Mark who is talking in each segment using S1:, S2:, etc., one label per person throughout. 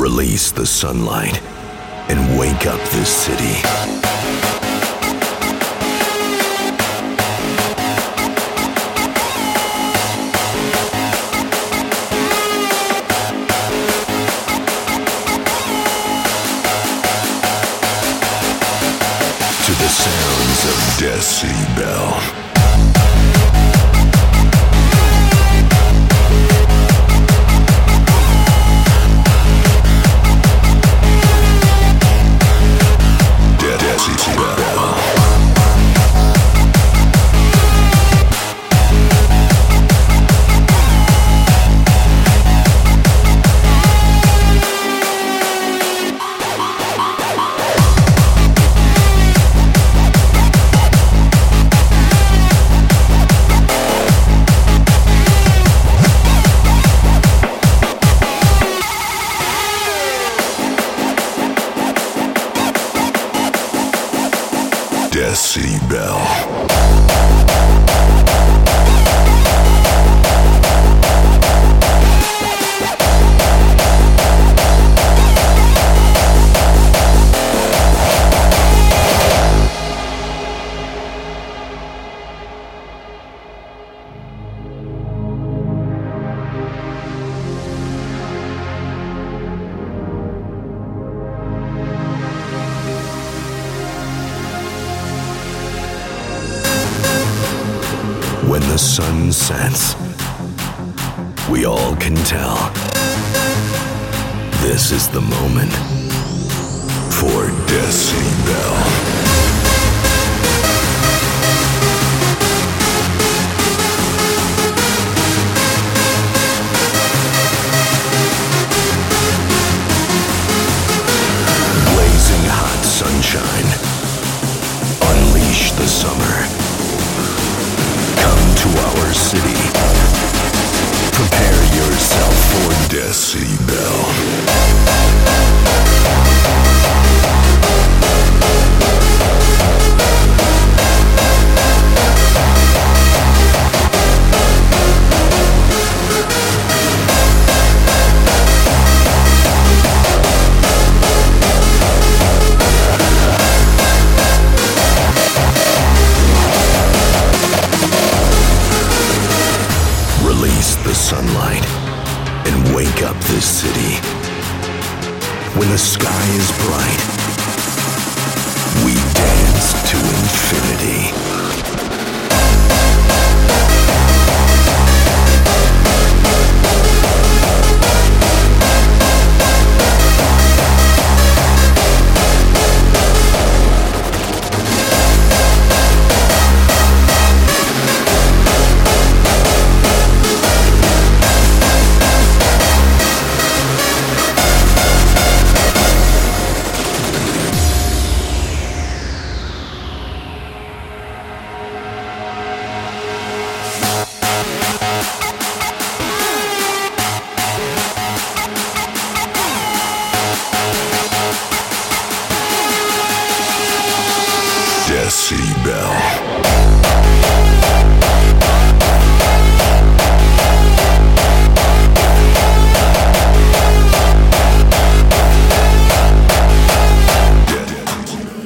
S1: Release the sunlight and wake up this city. sounds of Decibel.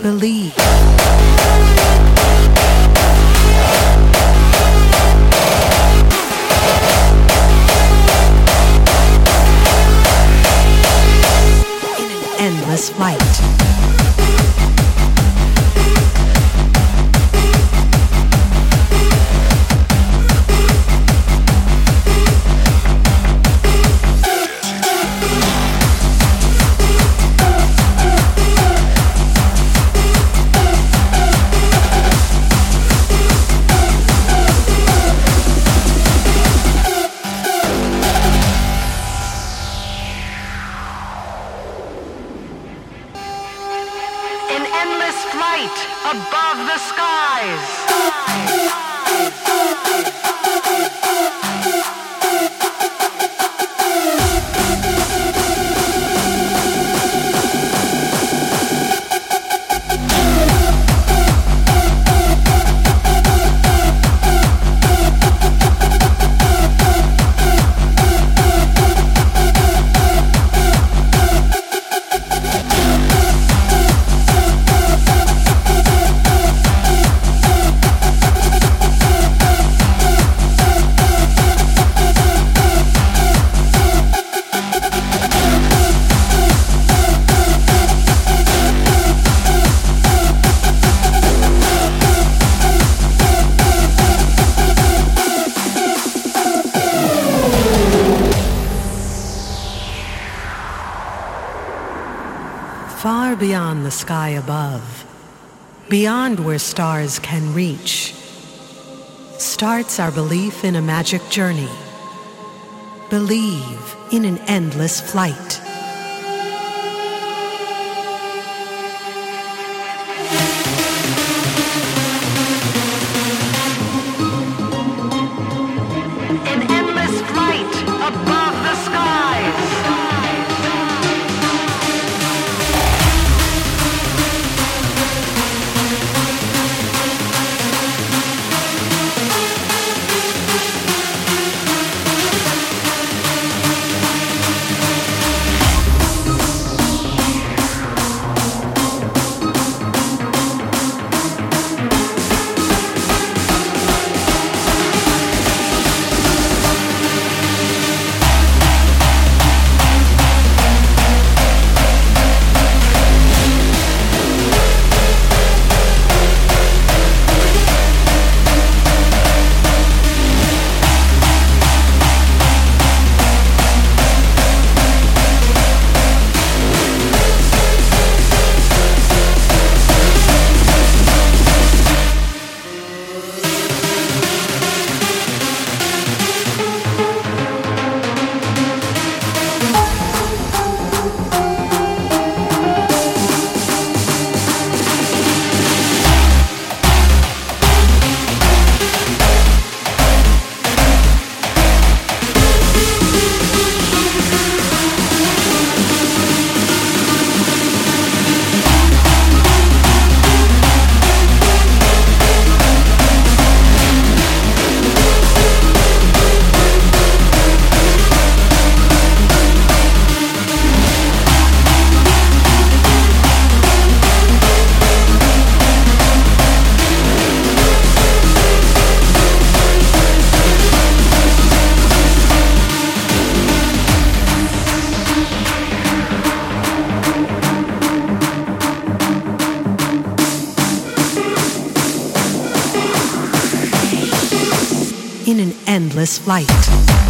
S2: believe. In an endless flight.
S3: Above,
S2: beyond where stars can reach, starts our belief in a magic journey. Believe in an endless flight.
S3: Endless flight.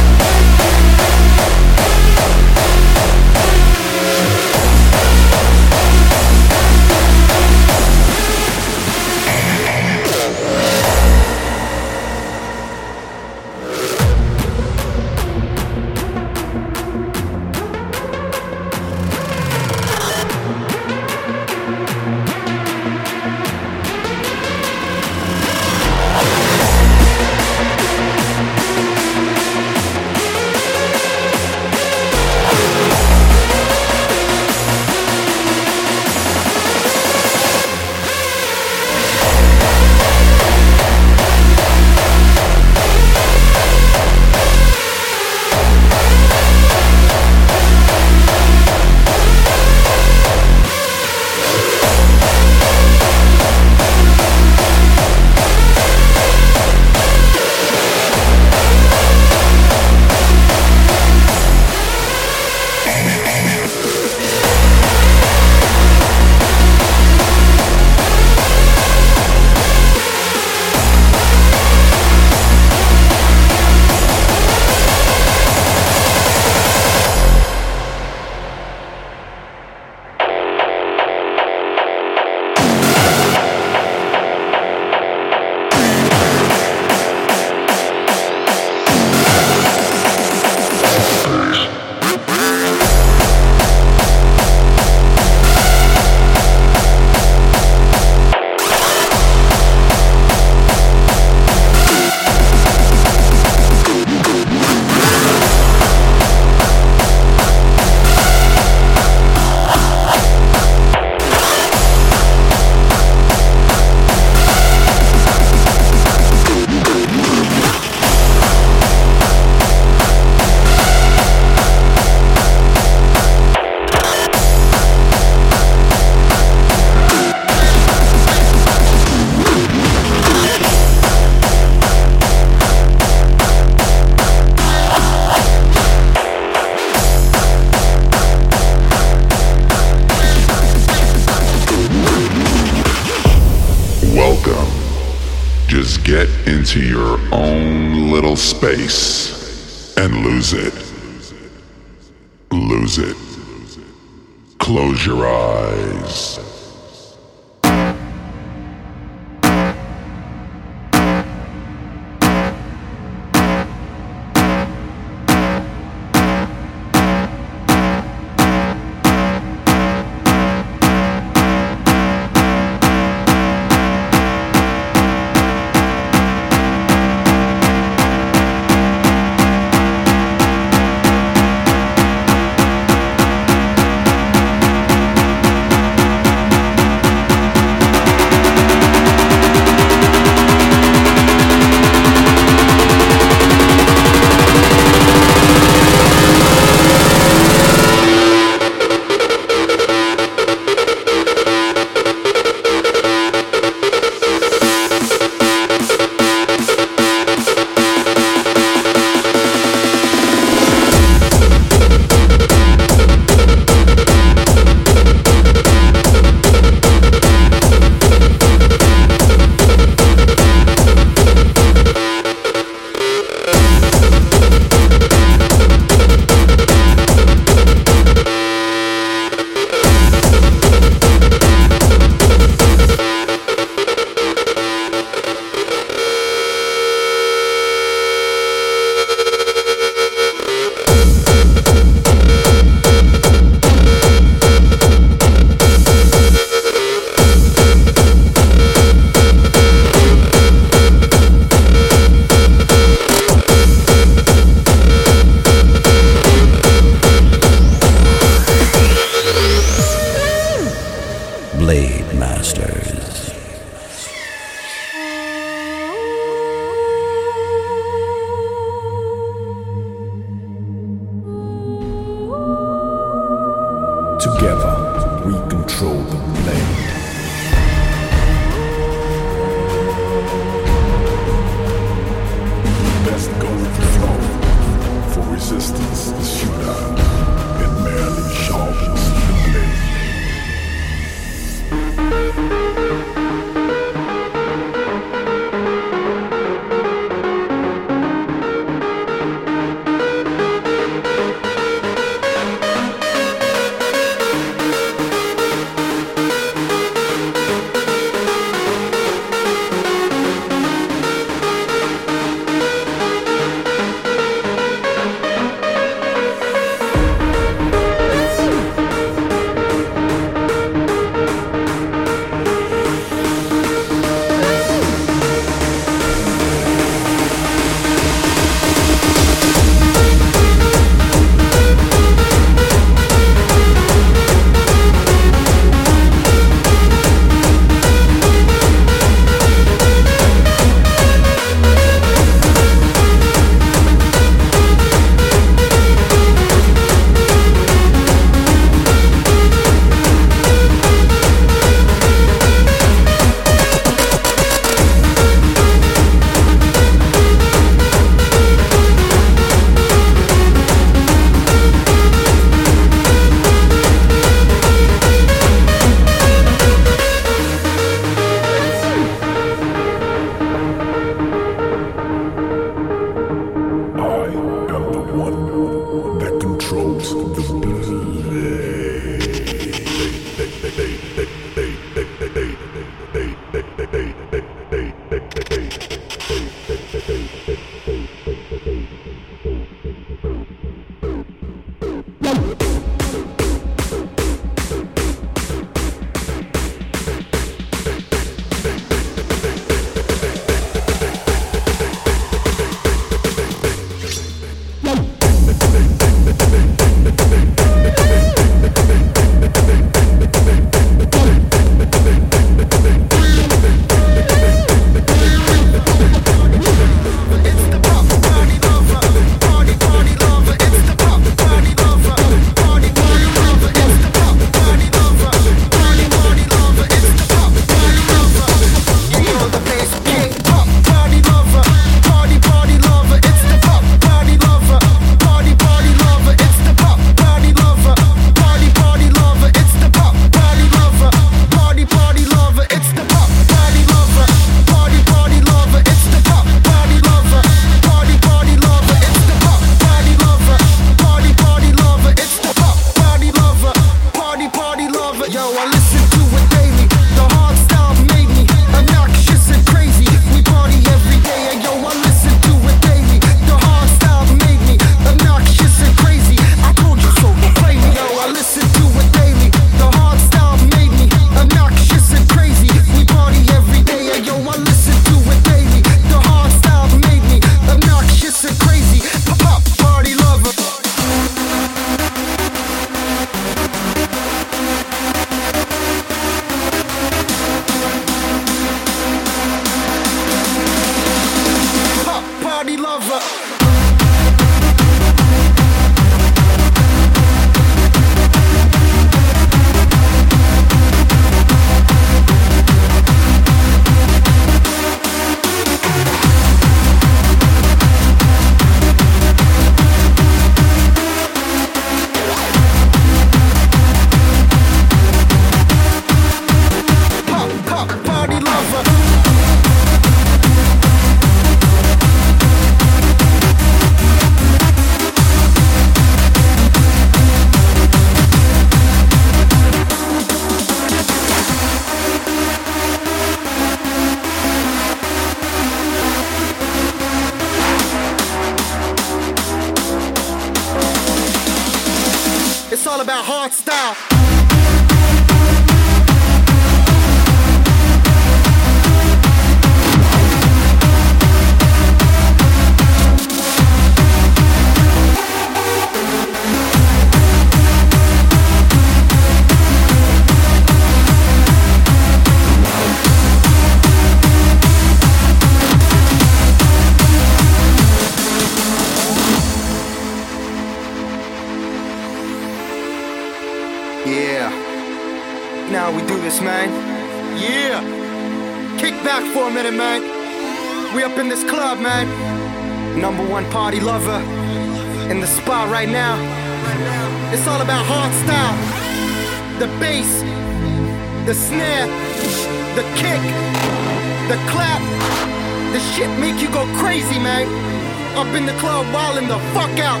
S2: in
S4: the club, wildin' the fuck out.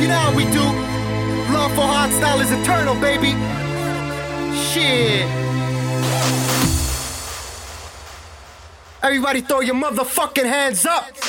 S4: You know how we do. Love for hard style is eternal, baby. Shit. Everybody throw your motherfucking hands up.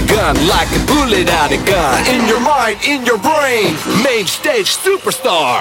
S1: begun like a bullet out of gun. In your mind, in your brain, main stage superstar.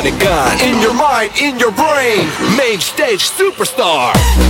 S5: Out of gun. In your mind, in your brain, main stage superstar.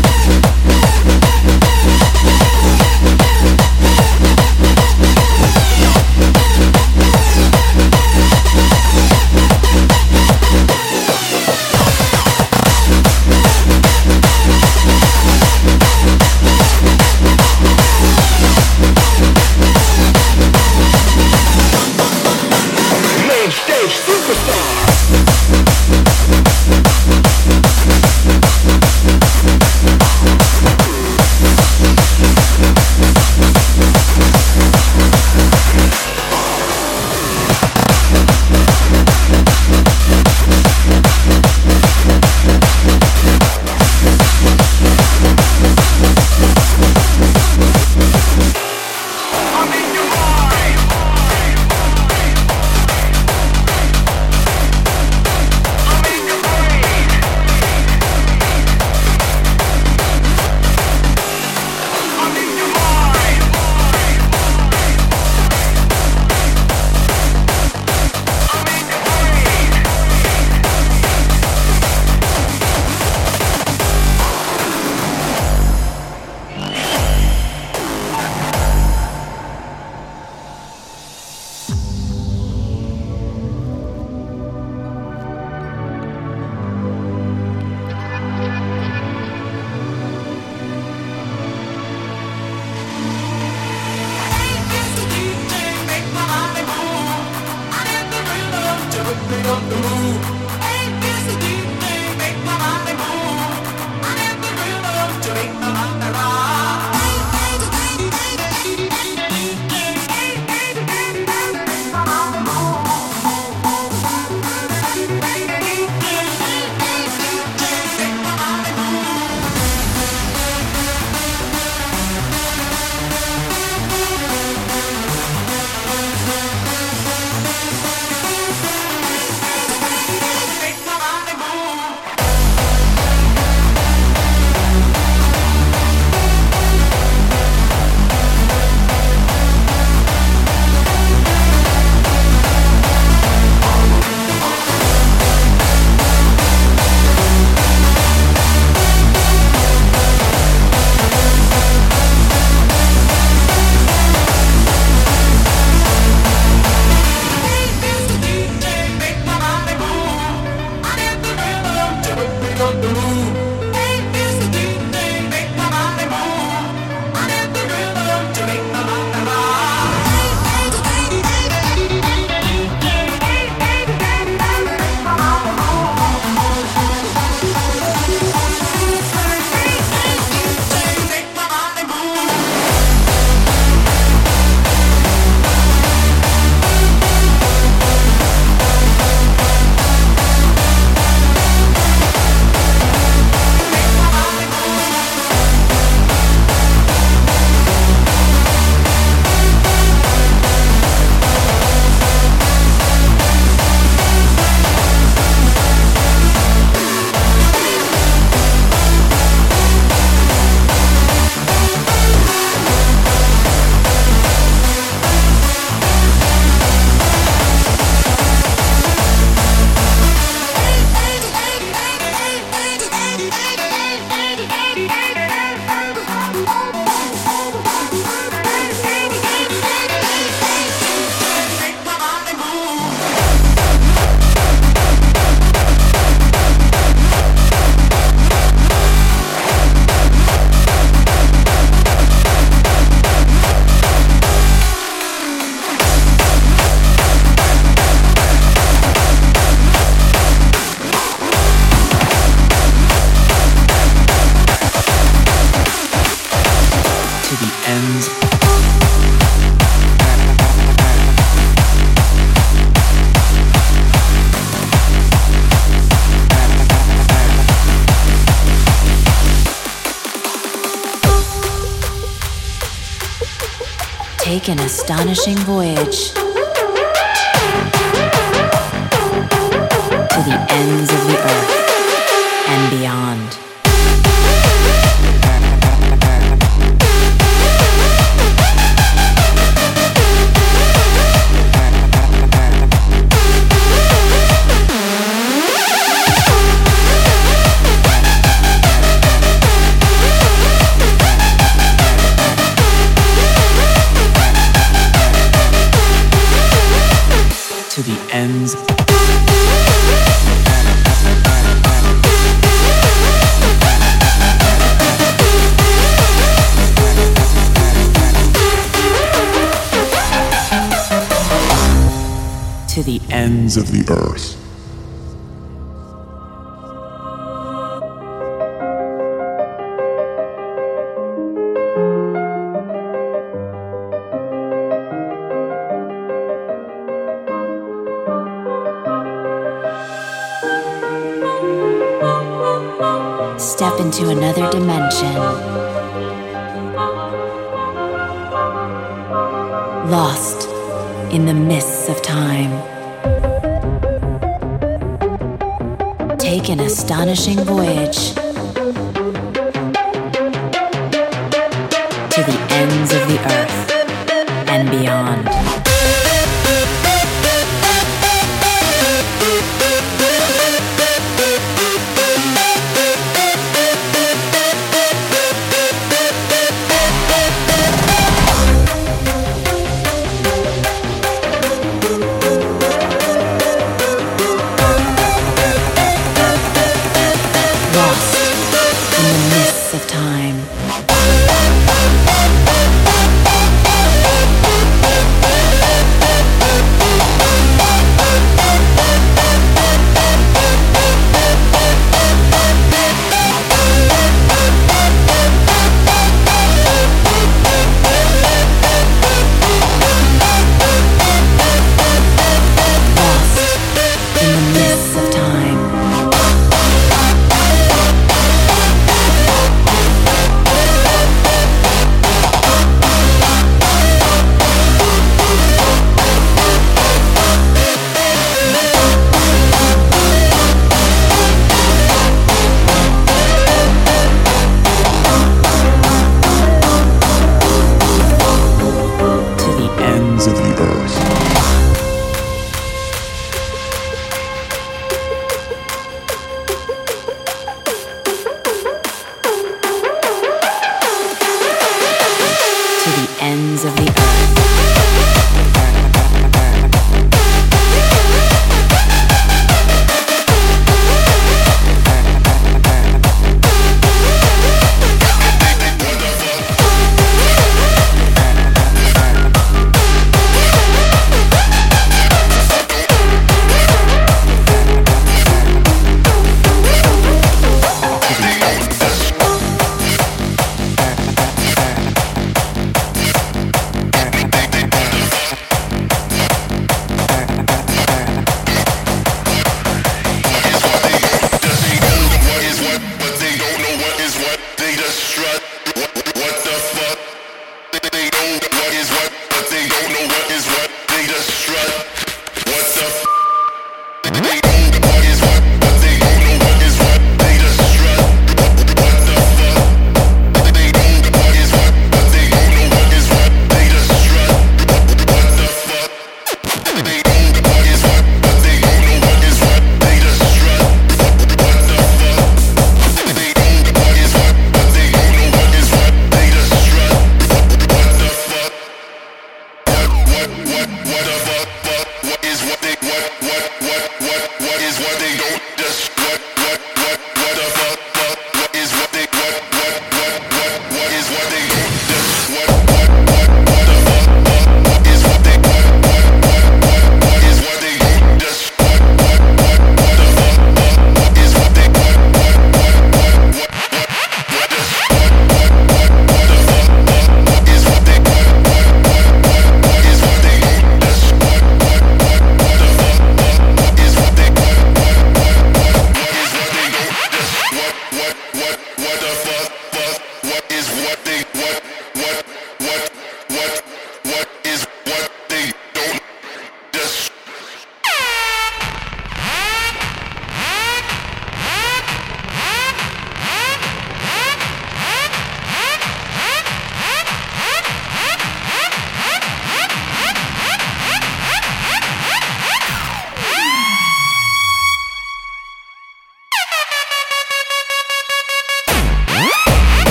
S6: Take an astonishing voyage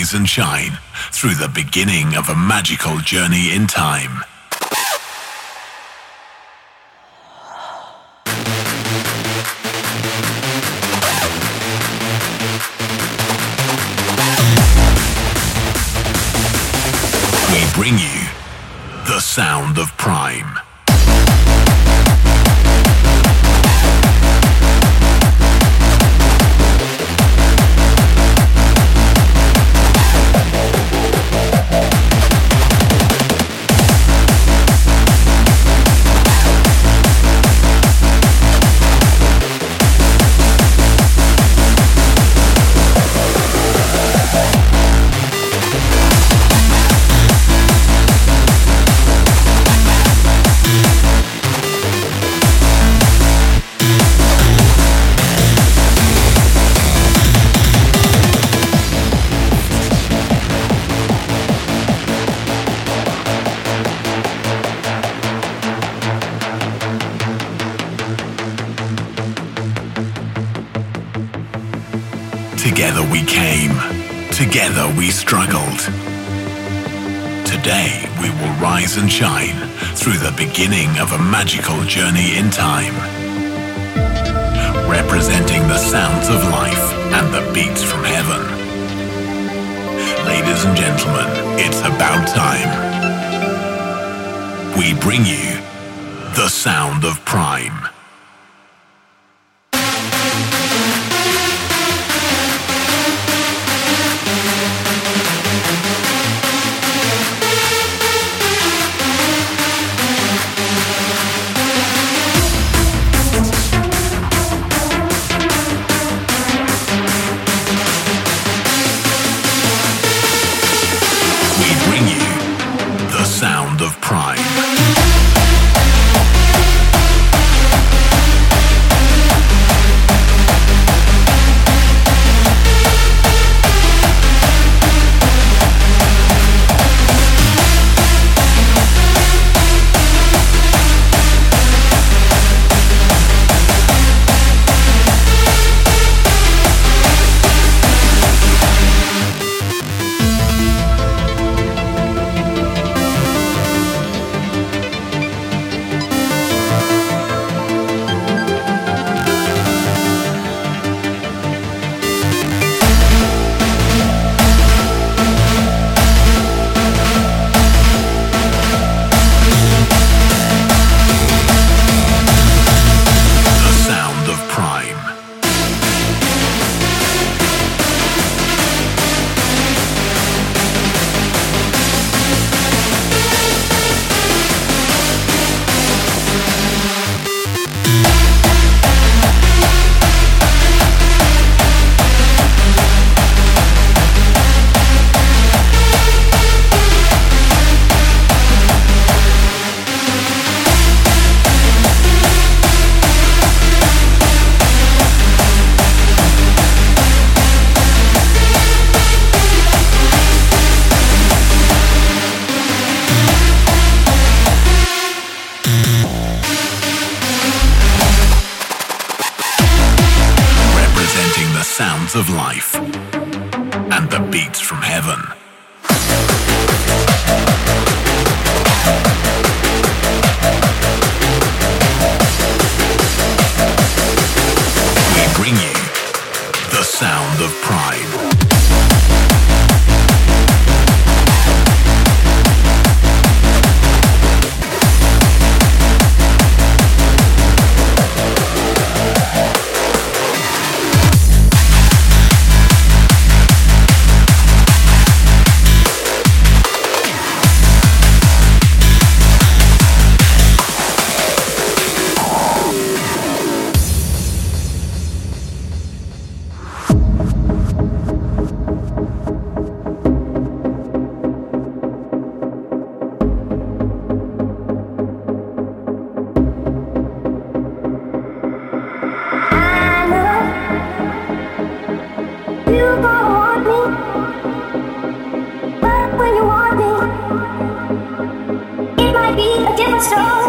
S7: rise and shine through the beginning of a magical journey in time. We came. Together we struggled. Today we will rise and shine through the beginning of a magical journey in time. Representing the sounds of life and the beats from heaven. Ladies and gentlemen, it's about time. We bring you the sound of prime. You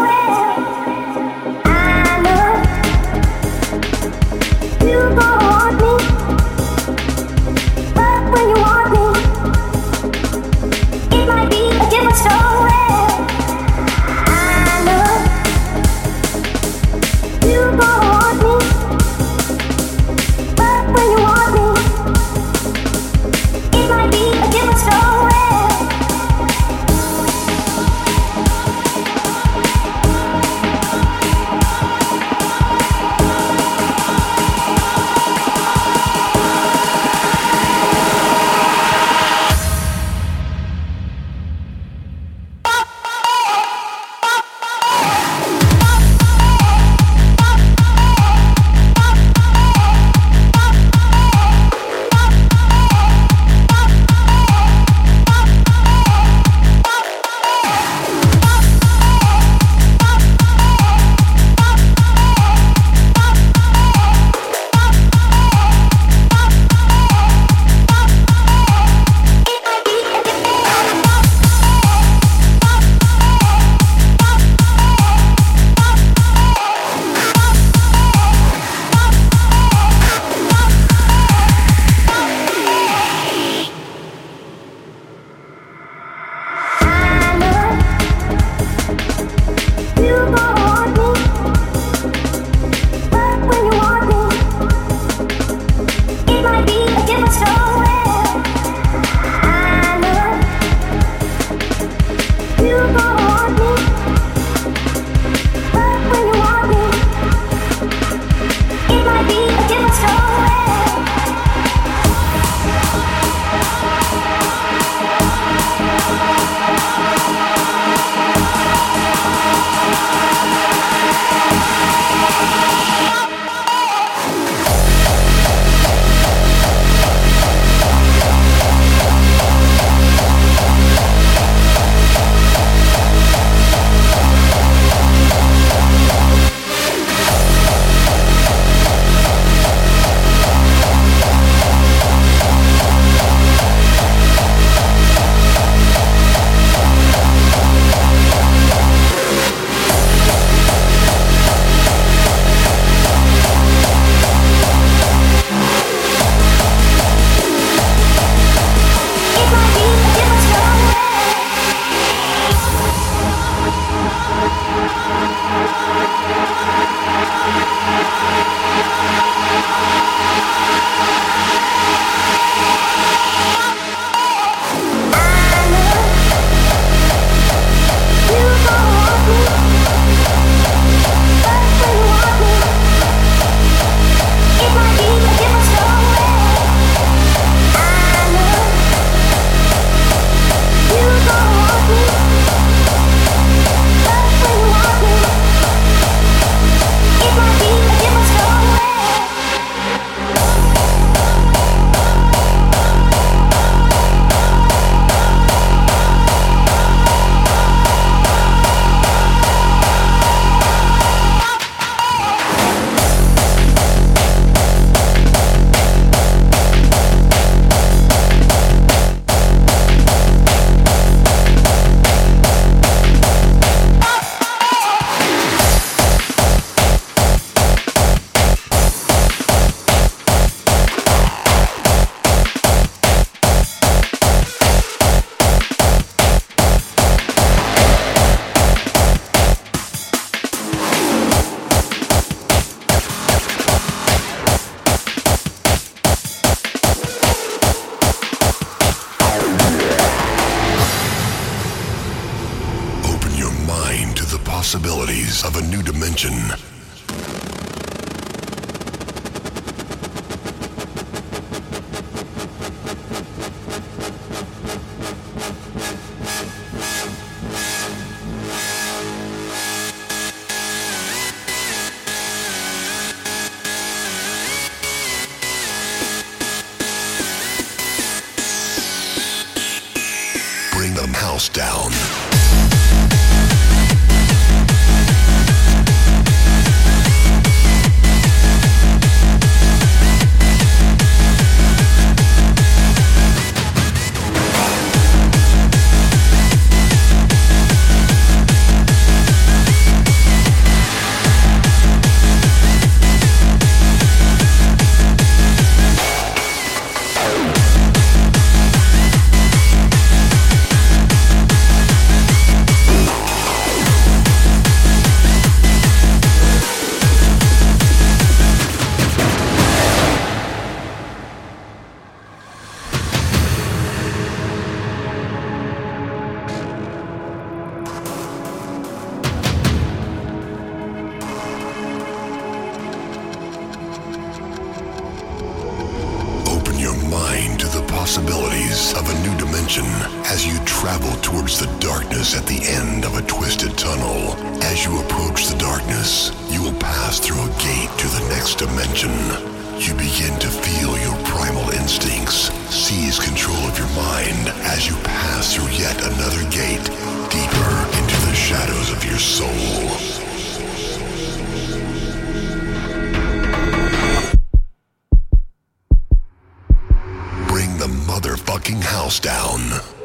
S7: imagine as you travel towards the darkness at the end of a twisted tunnel. As you approach the darkness, you will pass through a gate to the next dimension. You begin to feel your primal instincts seize control of your mind as
S8: you pass through yet another gate deeper into the shadows of your soul. down.